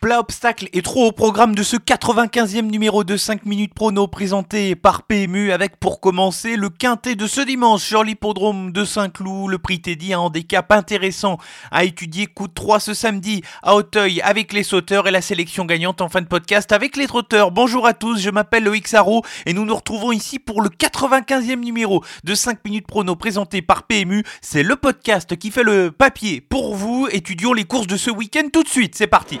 Plat obstacle et trop au programme de ce 95e numéro de 5 minutes prono présenté par PMU avec pour commencer le quintet de ce dimanche sur l'hippodrome de Saint-Cloud. Le prix Teddy, un handicap intéressant à étudier. Coup de 3 ce samedi à Hauteuil avec les sauteurs et la sélection gagnante en fin de podcast avec les trotteurs. Bonjour à tous, je m'appelle Loïc Sarro et nous nous retrouvons ici pour le 95e numéro de 5 minutes prono présenté par PMU. C'est le podcast qui fait le papier pour vous. Étudions les courses de ce week-end tout de suite. C'est parti.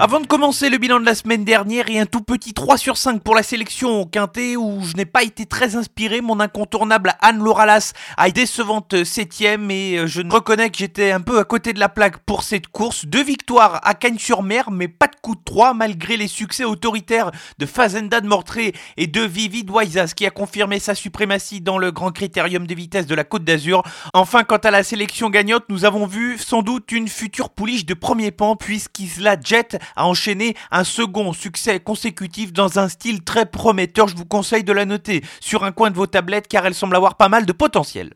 Avant de commencer le bilan de la semaine dernière et un tout petit 3 sur 5 pour la sélection au quintet où je n'ai pas été très inspiré, mon incontournable Anne Lauralas a été décevante 7 et euh, je reconnais que j'étais un peu à côté de la plaque pour cette course. Deux victoires à Cagnes-sur-Mer mais pas de coup de 3 malgré les succès autoritaires de Fazenda de Mortré et de Vivi Doisas qui a confirmé sa suprématie dans le grand critérium de vitesse de la Côte d'Azur. Enfin quant à la sélection gagnante, nous avons vu sans doute une future pouliche de premier pan puisqu'Isla Jet a enchaîné un second succès consécutif dans un style très prometteur. Je vous conseille de la noter sur un coin de vos tablettes car elle semble avoir pas mal de potentiel.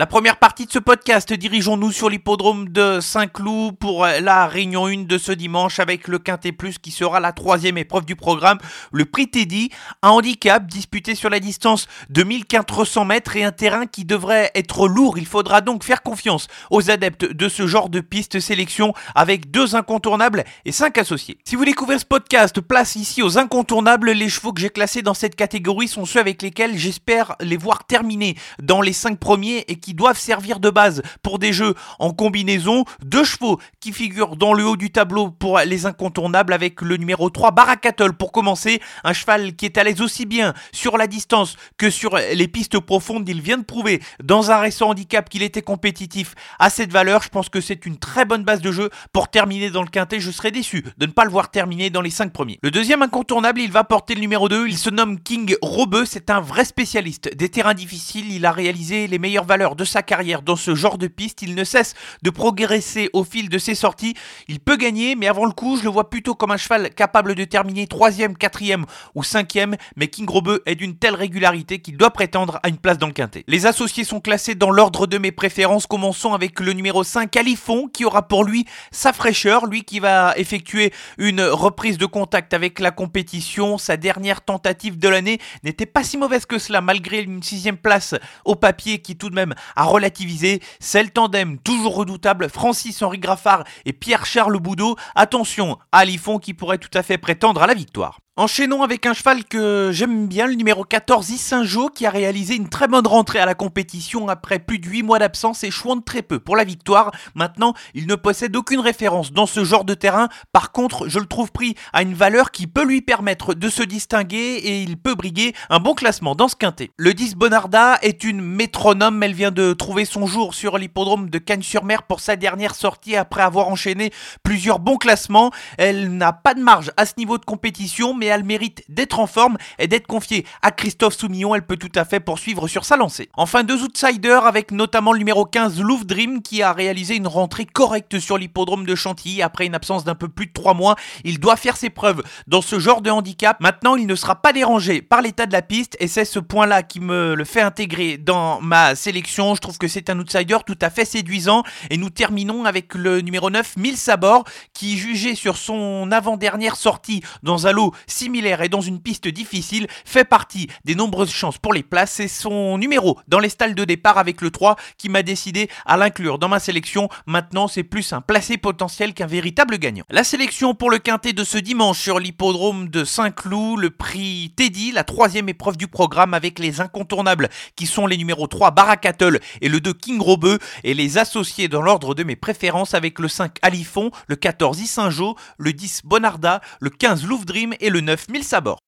La première partie de ce podcast, dirigeons-nous sur l'hippodrome de Saint-Cloud pour la réunion 1 de ce dimanche avec le Quintet Plus qui sera la troisième épreuve du programme, le prix Teddy, un handicap disputé sur la distance de 1400 mètres et un terrain qui devrait être lourd. Il faudra donc faire confiance aux adeptes de ce genre de piste sélection avec deux incontournables et cinq associés. Si vous découvrez ce podcast, place ici aux incontournables. Les chevaux que j'ai classés dans cette catégorie sont ceux avec lesquels j'espère les voir terminer dans les cinq premiers et qui doivent servir de base pour des jeux en combinaison. Deux chevaux qui figurent dans le haut du tableau pour les incontournables avec le numéro 3 Barakatol pour commencer. Un cheval qui est à l'aise aussi bien sur la distance que sur les pistes profondes. Il vient de prouver dans un récent handicap qu'il était compétitif à cette valeur. Je pense que c'est une très bonne base de jeu pour terminer dans le quintet. Je serais déçu de ne pas le voir terminer dans les 5 premiers. Le deuxième incontournable, il va porter le numéro 2. Il se nomme King Robeux. C'est un vrai spécialiste des terrains difficiles. Il a réalisé les meilleures valeurs de sa carrière dans ce genre de piste. Il ne cesse de progresser au fil de ses sorties. Il peut gagner, mais avant le coup, je le vois plutôt comme un cheval capable de terminer 3ème, 4ème ou 5ème. Mais King Robeux est d'une telle régularité qu'il doit prétendre à une place dans le quintet. Les associés sont classés dans l'ordre de mes préférences. Commençons avec le numéro 5, Alifon, qui aura pour lui sa fraîcheur. Lui qui va effectuer une reprise de contact avec la compétition. Sa dernière tentative de l'année n'était pas si mauvaise que cela, malgré une sixième place au papier qui tout de même à relativiser. C'est le tandem toujours redoutable Francis-Henri Graffard et Pierre-Charles Boudot. Attention à Alifon qui pourrait tout à fait prétendre à la victoire. Enchaînons avec un cheval que j'aime bien, le numéro 14, Issinjo, qui a réalisé une très bonne rentrée à la compétition après plus de 8 mois d'absence et chouant très peu pour la victoire. Maintenant, il ne possède aucune référence dans ce genre de terrain. Par contre, je le trouve pris à une valeur qui peut lui permettre de se distinguer et il peut briguer un bon classement dans ce quintet. Le 10 Bonarda est une métronome, elle vient de trouver son jour sur l'hippodrome de Cannes-sur-Mer pour sa dernière sortie après avoir enchaîné plusieurs bons classements. Elle n'a pas de marge à ce niveau de compétition, mais elle mérite d'être en forme et d'être confiée à Christophe Soumillon. Elle peut tout à fait poursuivre sur sa lancée. Enfin, deux outsiders avec notamment le numéro 15 Louvre Dream qui a réalisé une rentrée correcte sur l'hippodrome de Chantilly après une absence d'un peu plus de 3 mois. Il doit faire ses preuves dans ce genre de handicap. Maintenant, il ne sera pas dérangé par l'état de la piste et c'est ce point-là qui me le fait intégrer dans ma sélection. Je trouve que c'est un outsider tout à fait séduisant et nous terminons avec le numéro 9 Mille Sabor qui jugé sur son avant-dernière sortie dans un lot similaire et dans une piste difficile, fait partie des nombreuses chances pour les places. C'est son numéro dans les stalles de départ avec le 3 qui m'a décidé à l'inclure dans ma sélection. Maintenant, c'est plus un placé potentiel qu'un véritable gagnant. La sélection pour le quintet de ce dimanche sur l'hippodrome de Saint-Cloud, le prix Teddy, la troisième épreuve du programme avec les incontournables qui sont les numéros 3 Barakattle et le 2 King Robeux et les associés dans l'ordre de mes préférences avec le 5 Alifon, le 14 Issinjo, le 10 Bonarda, le 15 Louvre Dream et le 9 Mille Sabords.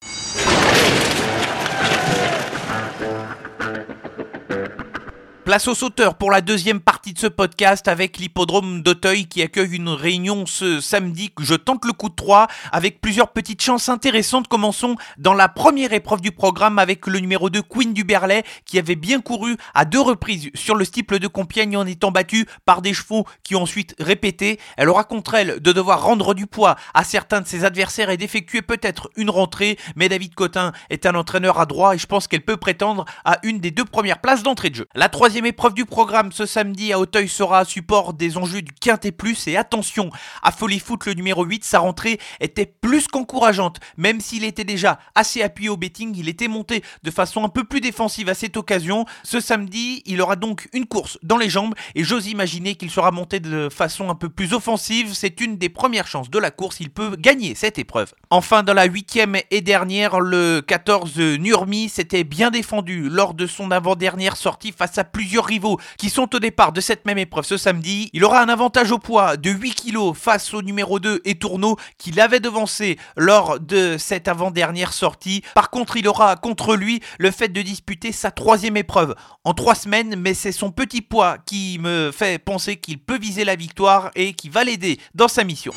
Place aux sauteurs pour la deuxième partie de ce podcast avec l'hippodrome d'Auteuil qui accueille une réunion ce samedi je tente le coup de 3 avec plusieurs petites chances intéressantes. Commençons dans la première épreuve du programme avec le numéro 2 Queen du Berlay qui avait bien couru à deux reprises sur le stiple de Compiègne en étant battu par des chevaux qui ont ensuite répété. Elle aura contre elle de devoir rendre du poids à certains de ses adversaires et d'effectuer peut-être une rentrée, mais David Cotin est un entraîneur à droit et je pense qu'elle peut prétendre à une des deux premières places d'entrée de jeu. La troisième épreuve du programme ce samedi à Auteuil sera support des enjeux du Quintet Plus et attention, à Folly Foot le numéro 8, sa rentrée était plus qu'encourageante, même s'il était déjà assez appuyé au betting, il était monté de façon un peu plus défensive à cette occasion. Ce samedi, il aura donc une course dans les jambes et j'ose imaginer qu'il sera monté de façon un peu plus offensive. C'est une des premières chances de la course, il peut gagner cette épreuve. Enfin, dans la huitième et dernière, le 14 Nurmi s'était bien défendu lors de son avant-dernière sortie face à plusieurs rivaux qui sont au départ de cette même épreuve ce samedi. Il aura un avantage au poids de 8 kg face au numéro 2 et Tourneau qui l'avait devancé lors de cette avant-dernière sortie. Par contre, il aura contre lui le fait de disputer sa troisième épreuve en trois semaines, mais c'est son petit poids qui me fait penser qu'il peut viser la victoire et qui va l'aider dans sa mission.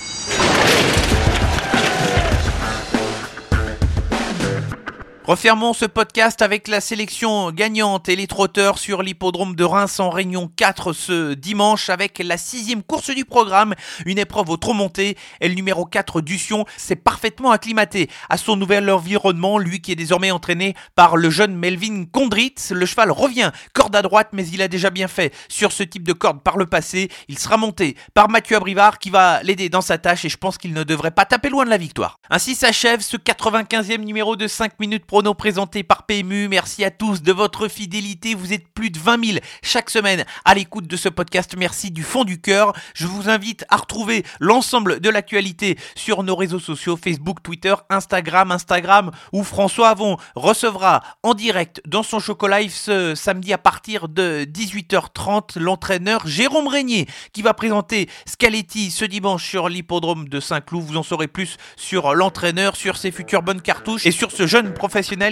Refermons ce podcast avec la sélection gagnante et les trotteurs sur l'hippodrome de Reims en Réunion 4 ce dimanche avec la sixième course du programme, une épreuve au trop monté et le numéro 4 Dution s'est parfaitement acclimaté à son nouvel environnement, lui qui est désormais entraîné par le jeune Melvin Condrit. Le cheval revient corde à droite mais il a déjà bien fait sur ce type de corde par le passé. Il sera monté par Mathieu Abrivard qui va l'aider dans sa tâche et je pense qu'il ne devrait pas taper loin de la victoire. Ainsi s'achève ce 95e numéro de 5 minutes Prono présenté par PMU. Merci à tous de votre fidélité. Vous êtes plus de 20 000 chaque semaine à l'écoute de ce podcast. Merci du fond du cœur. Je vous invite à retrouver l'ensemble de l'actualité sur nos réseaux sociaux Facebook, Twitter, Instagram, Instagram où François Avon recevra en direct dans son Choco Live ce samedi à partir de 18h30 l'entraîneur Jérôme Régnier qui va présenter Scaletti ce dimanche sur l'hippodrome de Saint-Cloud. Vous en saurez plus sur l'entraîneur, sur ses futures bonnes cartouches et sur ce jeune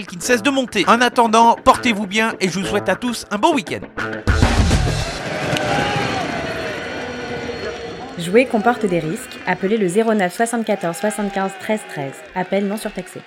qui ne cesse de monter. En attendant, portez-vous bien et je vous souhaite à tous un bon week-end. Jouer comporte des risques. Appelez le 09 74 75 13 13. Appel non surtaxé.